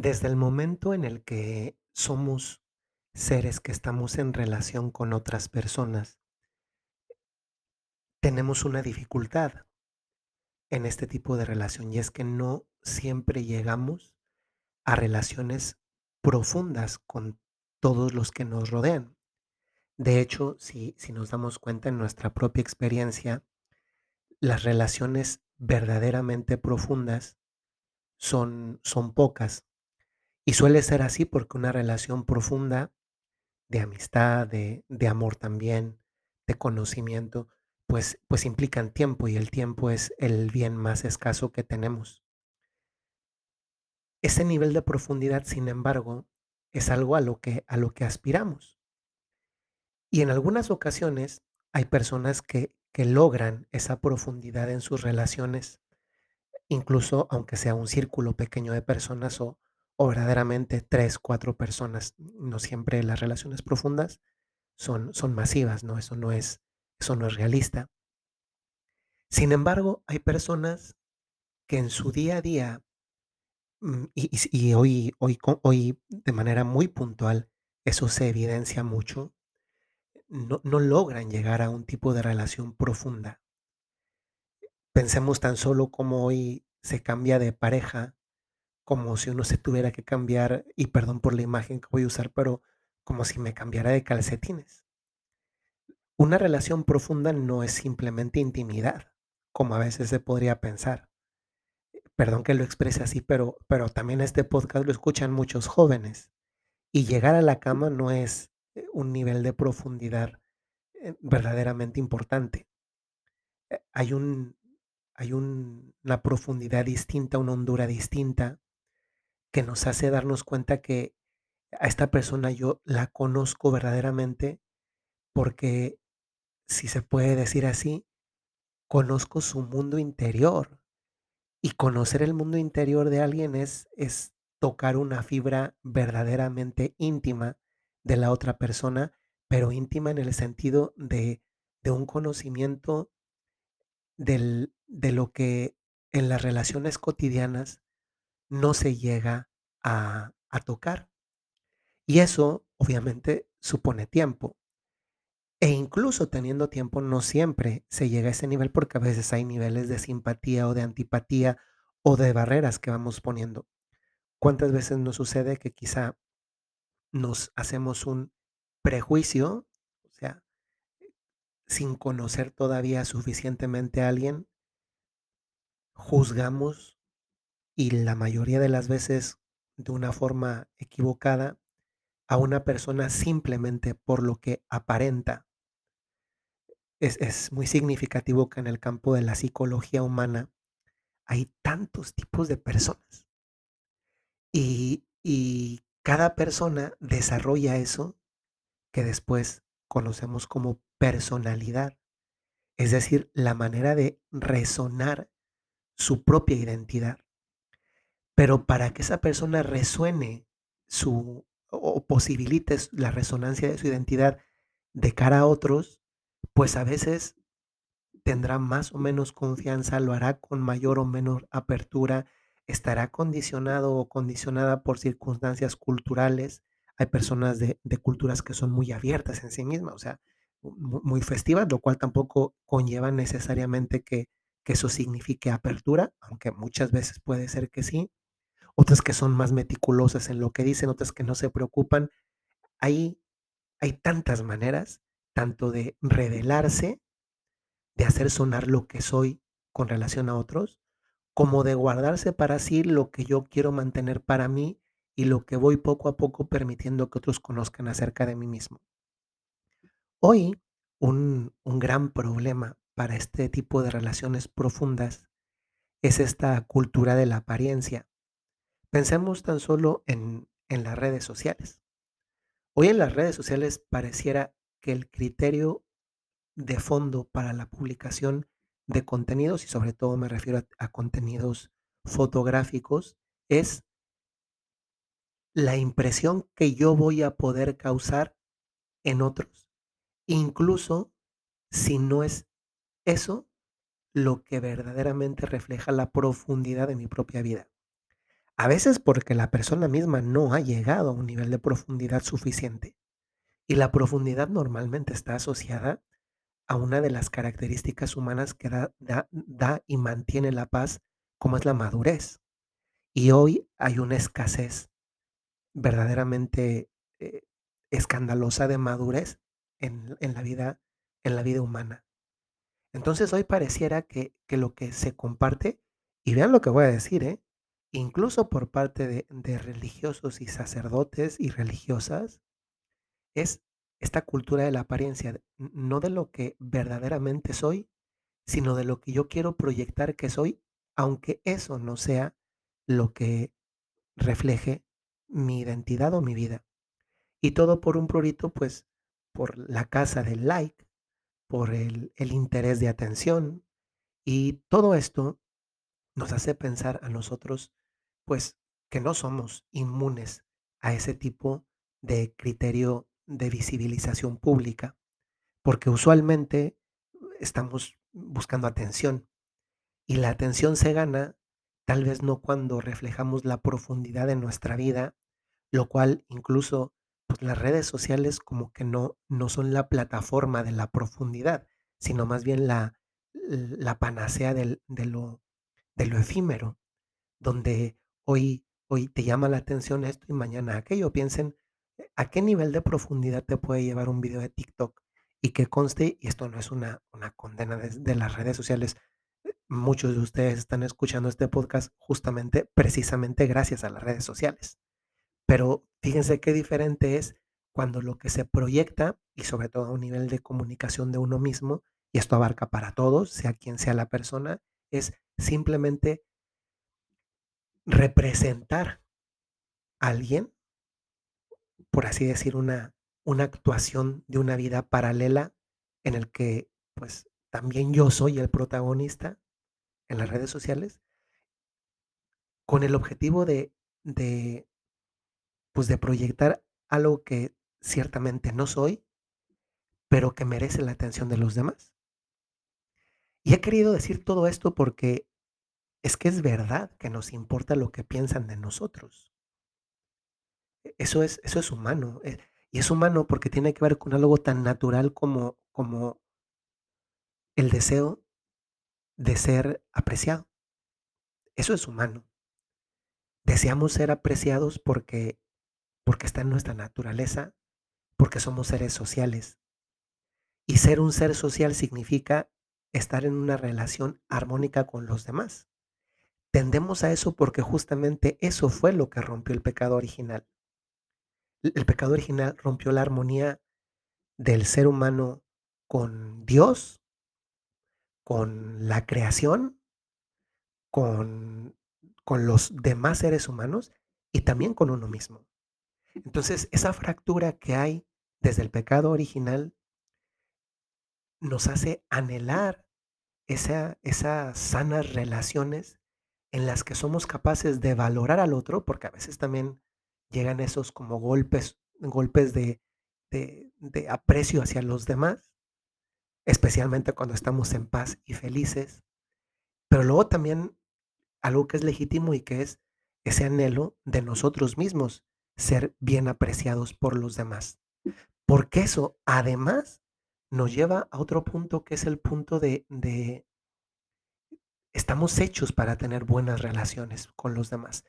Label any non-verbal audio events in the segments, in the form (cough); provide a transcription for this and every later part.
Desde el momento en el que somos seres que estamos en relación con otras personas, tenemos una dificultad en este tipo de relación y es que no siempre llegamos a relaciones profundas con todos los que nos rodean. De hecho, si, si nos damos cuenta en nuestra propia experiencia, las relaciones verdaderamente profundas son, son pocas. Y suele ser así porque una relación profunda de amistad, de, de amor también, de conocimiento, pues, pues implican tiempo y el tiempo es el bien más escaso que tenemos. Ese nivel de profundidad, sin embargo, es algo a lo que, a lo que aspiramos. Y en algunas ocasiones hay personas que, que logran esa profundidad en sus relaciones, incluso aunque sea un círculo pequeño de personas o, o verdaderamente tres, cuatro personas. No siempre las relaciones profundas son, son masivas, ¿no? Eso no es, eso no es realista. Sin embargo, hay personas que en su día a día, mm, y, hoy, hoy, hoy de manera muy puntual, eso se evidencia mucho, no, no logran llegar a un tipo de relación profunda. Pensemos tan solo como hoy se cambia de pareja como si uno se tuviera que cambiar, y perdón por la imagen que voy a usar, pero como si me cambiara de calcetines. Una relación profunda no es simplemente intimidad, como a veces se podría pensar. Perdón que lo exprese así, pero, pero también este podcast lo escuchan muchos jóvenes. Y llegar a la cama no es eh, un nivel de profundidad eh, verdaderamente importante. Eh, Hay un, hay un- una profundidad distinta, una hondura distinta que nos hace darnos cuenta que a esta persona yo la conozco verdaderamente porque, si se puede decir así, conozco su mundo interior. Y conocer el mundo interior de alguien es, es tocar una fibra verdaderamente íntima de la otra persona, pero íntima en el sentido de, de un conocimiento del, de lo que en las relaciones cotidianas no se llega a, tocar. Y eso obviamente supone tiempo. E incluso teniendo tiempo, no siempre se llega a ese nivel porque a veces hay niveles de simpatía o de antipatía o de barreras que vamos poniendo. ¿Cuántas veces nos sucede que quizá nos hacemos un prejuicio, o sea, sin conocer todavía suficientemente a alguien, juzgamos y la mayoría de las veces de una forma equivocada a una persona simplemente por lo que aparenta? Es, es muy significativo que en el campo de la psicología humana hay tantos tipos de personas y, y cada persona desarrolla eso que después conocemos como personalidad, es decir, la manera de resonar su propia identidad. Pero para que esa persona resuene su o posibilite la resonancia de su identidad de cara a otros, pues a veces tendrá más o menos confianza, lo hará con mayor o menor apertura, estará condicionado o condicionada por circunstancias culturales. Hay personas de, culturas que son muy abiertas en sí mismas, o sea, mu- muy festivas, lo cual tampoco conlleva necesariamente que eso signifique apertura, aunque muchas veces puede ser que sí. Otras que son más meticulosas en lo que dicen, otras que no se preocupan. Hay, hay tantas maneras, tanto de revelarse de hacer sonar lo que soy con relación a otros, como de guardarse para sí lo que yo quiero mantener para mí y lo que voy poco a poco permitiendo que otros conozcan acerca de mí mismo. Hoy, un, un gran problema para este tipo de relaciones profundas es esta cultura de la apariencia. Pensemos tan solo en, las redes sociales. Hoy en las redes sociales pareciera que el criterio de fondo para la publicación de contenidos, y sobre todo me refiero a contenidos fotográficos, es la impresión que yo voy a poder causar en otros, incluso si no es eso lo que verdaderamente refleja la profundidad de mi propia vida. A veces porque la persona misma no ha llegado a un nivel de profundidad suficiente. Y la profundidad normalmente está asociada a una de las características humanas que da, y mantiene la paz, como es la madurez. Y hoy hay una escasez verdaderamente eh, escandalosa de madurez en, en la vida, en la vida humana. Entonces hoy pareciera que, que lo que se comparte, y vean lo que voy a decir, ¿eh? Incluso por parte de, religiosos y sacerdotes y religiosas, es esta cultura de la apariencia, no de lo que verdaderamente soy, sino de lo que yo quiero proyectar que soy, aunque eso no sea lo que refleje mi identidad o mi vida. Y todo por un prurito, pues, por la casa del like, por el, el interés de atención. Y todo esto nos hace pensar a nosotros, pues, que no somos inmunes a ese tipo de criterio de visibilización pública, porque usualmente estamos buscando atención y la atención se gana tal vez no cuando reflejamos la profundidad de nuestra vida, lo cual incluso pues, las redes sociales como que no, no son la plataforma de la profundidad, sino más bien la, la panacea del- de lo, de lo efímero donde hoy, hoy te llama la atención esto y mañana aquello. Piensen eh, a qué nivel de profundidad te puede llevar un video de TikTok y que conste, y esto no es una, una condena de, de las redes sociales, eh, muchos de ustedes están escuchando este podcast justamente, precisamente gracias a las redes sociales. Pero fíjense qué diferente es cuando lo que se proyecta, y sobre todo a un nivel de comunicación de uno mismo, y esto abarca para todos, sea quien sea la persona, es simplemente representar a alguien, por así decir, una, una actuación de una vida paralela en el que pues también yo soy el protagonista en las redes sociales, con el objetivo de, de, pues de proyectar algo que ciertamente no soy, pero que merece la atención de los demás. Y he querido decir todo esto porque es que es verdad que nos importa lo que piensan de nosotros. E eso es eso es humano, eh, y es humano porque tiene que ver con algo tan natural como como el deseo de ser apreciado. Eso es humano. Deseamos ser apreciados porque porque está en nuestra naturaleza, porque somos seres sociales. Y ser un ser social significa estar en una relación armónica con los demás. Tendemos a eso porque justamente eso fue lo que rompió el pecado original. El pecado original rompió la armonía del ser humano con Dios, con la creación, con, con los demás seres humanos y también con uno mismo. Entonces, esa fractura que hay desde el pecado original nos hace anhelar esa, esas sanas relaciones en las que somos capaces de valorar al otro, porque a veces también llegan esos como golpes, golpes de, de aprecio hacia los demás, especialmente cuando estamos en paz y felices. Pero luego también algo que es legítimo y que es ese anhelo de nosotros mismos, ser bien apreciados por los demás. Porque eso además nos lleva a otro punto que es el punto de, de estamos hechos para tener buenas relaciones con los demás,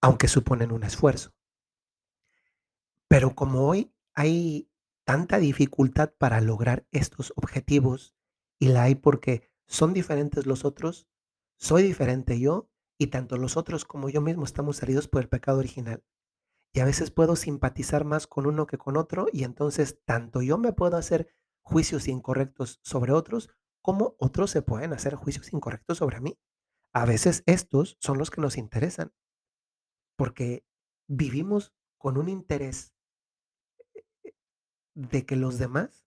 aunque suponen un esfuerzo. Pero como hoy hay tanta dificultad para lograr estos objetivos y la hay porque son diferentes los otros, soy diferente yo y tanto los otros como yo mismo estamos heridos por el pecado original. Y a veces puedo simpatizar más con uno que con otro y entonces tanto yo me puedo hacer juicios incorrectos sobre otros como otros se pueden hacer juicios incorrectos sobre mí. A veces estos son los que nos interesan porque vivimos con un interés de que los demás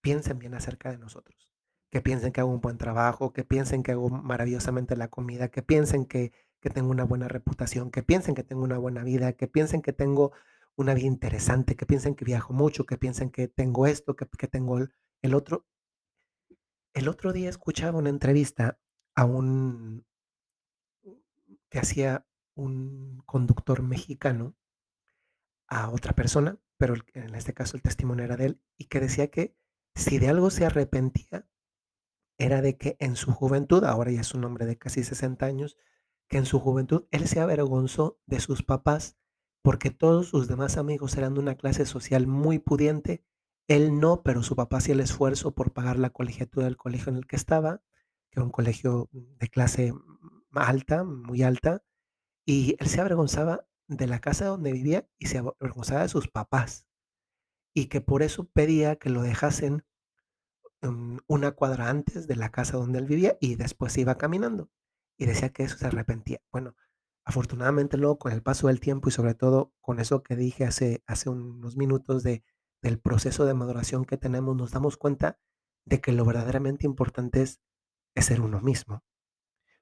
piensen bien acerca de nosotros, que piensen que hago un buen trabajo, que piensen que hago maravillosamente la comida, que piensen que, que tengo una buena reputación, que piensen que tengo una buena vida, que piensen que tengo una vida interesante, que piensen que viajo mucho, que piensen que tengo esto, que, que tengo el, el otro. El otro día escuchaba una entrevista a un que hacía un conductor mexicano a otra persona, pero en este caso el testimonio era de él, y que decía que si de algo se arrepentía, era de que en su juventud, ahora ya es un hombre de casi 60 años, que en su juventud él se avergonzó de sus papás porque todos sus demás amigos eran de una clase social muy pudiente, él no, pero su papá hacía el esfuerzo por pagar la colegiatura del colegio en el que estaba, que era un colegio de clase alta, muy alta, y él se avergonzaba de la casa donde vivía y se avergonzaba de sus papás, y que por eso pedía que lo dejasen mm, una cuadra antes de la casa donde él vivía y después iba caminando. Y decía que eso se arrepentía. Bueno, afortunadamente luego con el paso del tiempo y sobre todo con eso que dije hace, hace unos minutos de, del proceso de maduración que tenemos, nos damos cuenta de que lo verdaderamente importante es, ser uno mismo.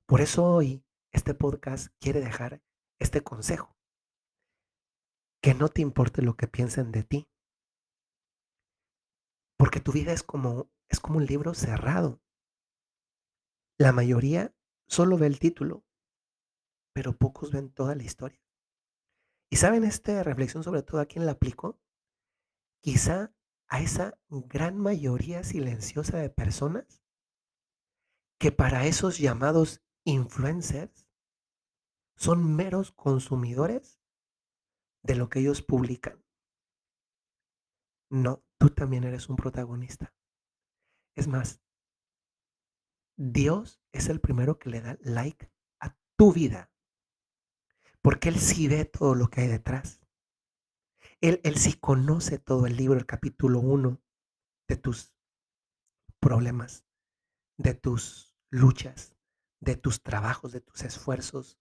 Por eso hoy este podcast quiere dejar este consejo. Que no te importe lo que piensen de ti. Porque tu vida es como, es como un libro cerrado. La mayoría solo ve el título, pero pocos ven toda la historia. Y saben esta reflexión sobre todo a quién la aplico? Quizá a esa gran mayoría silenciosa de personas que para esos llamados influencers son meros consumidores de lo que ellos publican. No, tú también eres un protagonista. Es más, Dios es el primero que le da like a tu vida, porque Él sí ve todo lo que hay detrás. Él, él sí conoce todo el libro, el capítulo 1 de tus problemas, de tus luchas, de tus trabajos, de tus esfuerzos,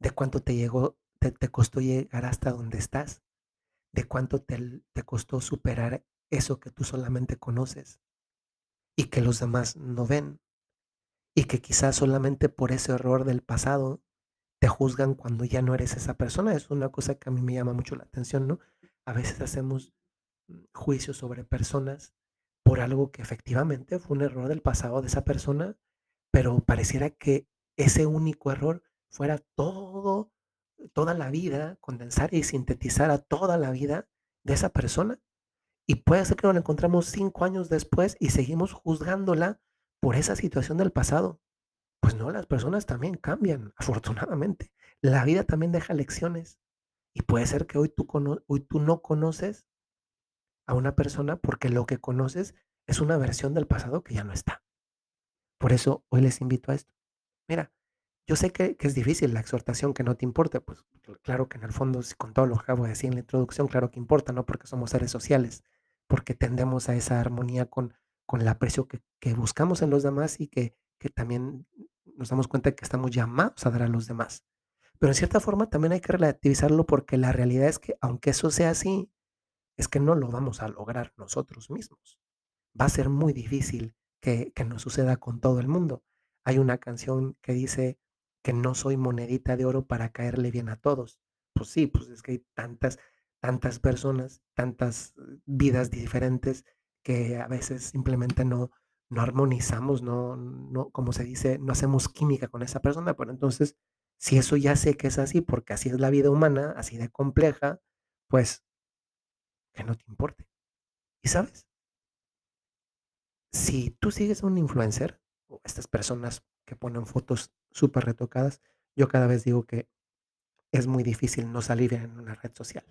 de cuánto te llegó, te, te costó llegar hasta donde estás, de cuánto te, te costó superar eso que tú solamente conoces y que los demás no ven. Y que quizás solamente por ese error del pasado te juzgan cuando ya no eres esa persona. Es una cosa que a mí me llama mucho la atención, ¿no? A veces hacemos mm, juicios sobre personas por algo que efectivamente fue un error del pasado de esa persona, pero pareciera que ese único error fuera todo, toda la vida, condensar y sintetizar a toda la vida de esa persona. Y puede ser que nos la encontramos cinco años después y seguimos juzgándola por esa situación del pasado. Pues no, las personas también cambian, afortunadamente. La vida también deja lecciones. Y puede ser que hoy tú, hoy tú no conoces a una persona porque lo que conoces es una versión del pasado que ya no está. Por eso hoy les invito a esto. Mira, yo sé que, que, es difícil la exhortación que no te importe, pues claro que en el fondo, con todo lo que acabo de decir en la introducción, claro que importa, ¿no? Porque somos seres sociales, porque tendemos a esa armonía con, con el aprecio que, que buscamos en los demás y que, que también nos damos cuenta que estamos llamados a dar a los demás. Pero en cierta forma también hay que relativizarlo porque la realidad es que aunque eso sea así, es que no lo vamos a lograr nosotros mismos. Va a ser muy difícil que, que nos suceda con todo el mundo. Hay una canción que dice que no soy monedita de oro para caerle bien a todos. Pues sí, pues es que hay tantas, tantas personas, tantas eh, vidas diferentes que a veces simplemente no, no armonizamos, no, no, como se dice, no hacemos química con esa persona. Pero entonces, si eso ya sé que es así, porque así es la vida humana, así de compleja, pues que no te importe. ¿Y sabes? Si tú sigues a un influencer o estas personas que ponen fotos súper retocadas, yo cada vez digo que es muy difícil no salir en una red social.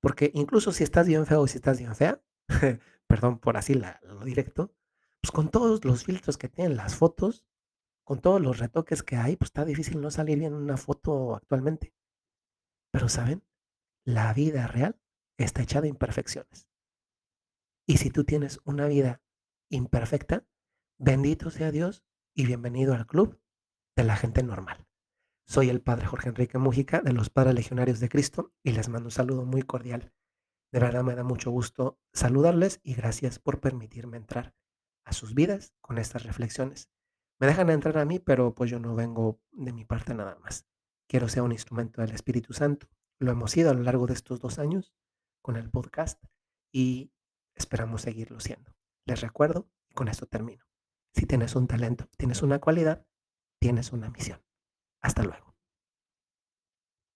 Porque incluso si estás bien feo o si estás bien fea, (laughs) perdón por así lo directo, pues con todos los filtros que tienen las fotos, con todos los retoques que hay, pues está difícil no salir bien en una foto actualmente. Pero ¿saben? La vida real está hecha de imperfecciones. Y si tú tienes una vida imperfecta, bendito sea Dios y bienvenido al club de la gente normal. Soy el Padre Jorge Enrique Mújica de los Padres Legionarios de Cristo y les mando un saludo muy cordial. De verdad me da mucho gusto saludarles y gracias por permitirme entrar a sus vidas con estas reflexiones. Me dejan entrar a mí, pero pues yo no vengo de mi parte nada más. Quiero ser un instrumento del Espíritu Santo. Lo hemos sido a lo largo de estos dos años con el podcast y esperamos seguirlo siendo. Les recuerdo y con esto termino. Si tienes un talento, tienes una cualidad, tienes una misión. Hasta luego.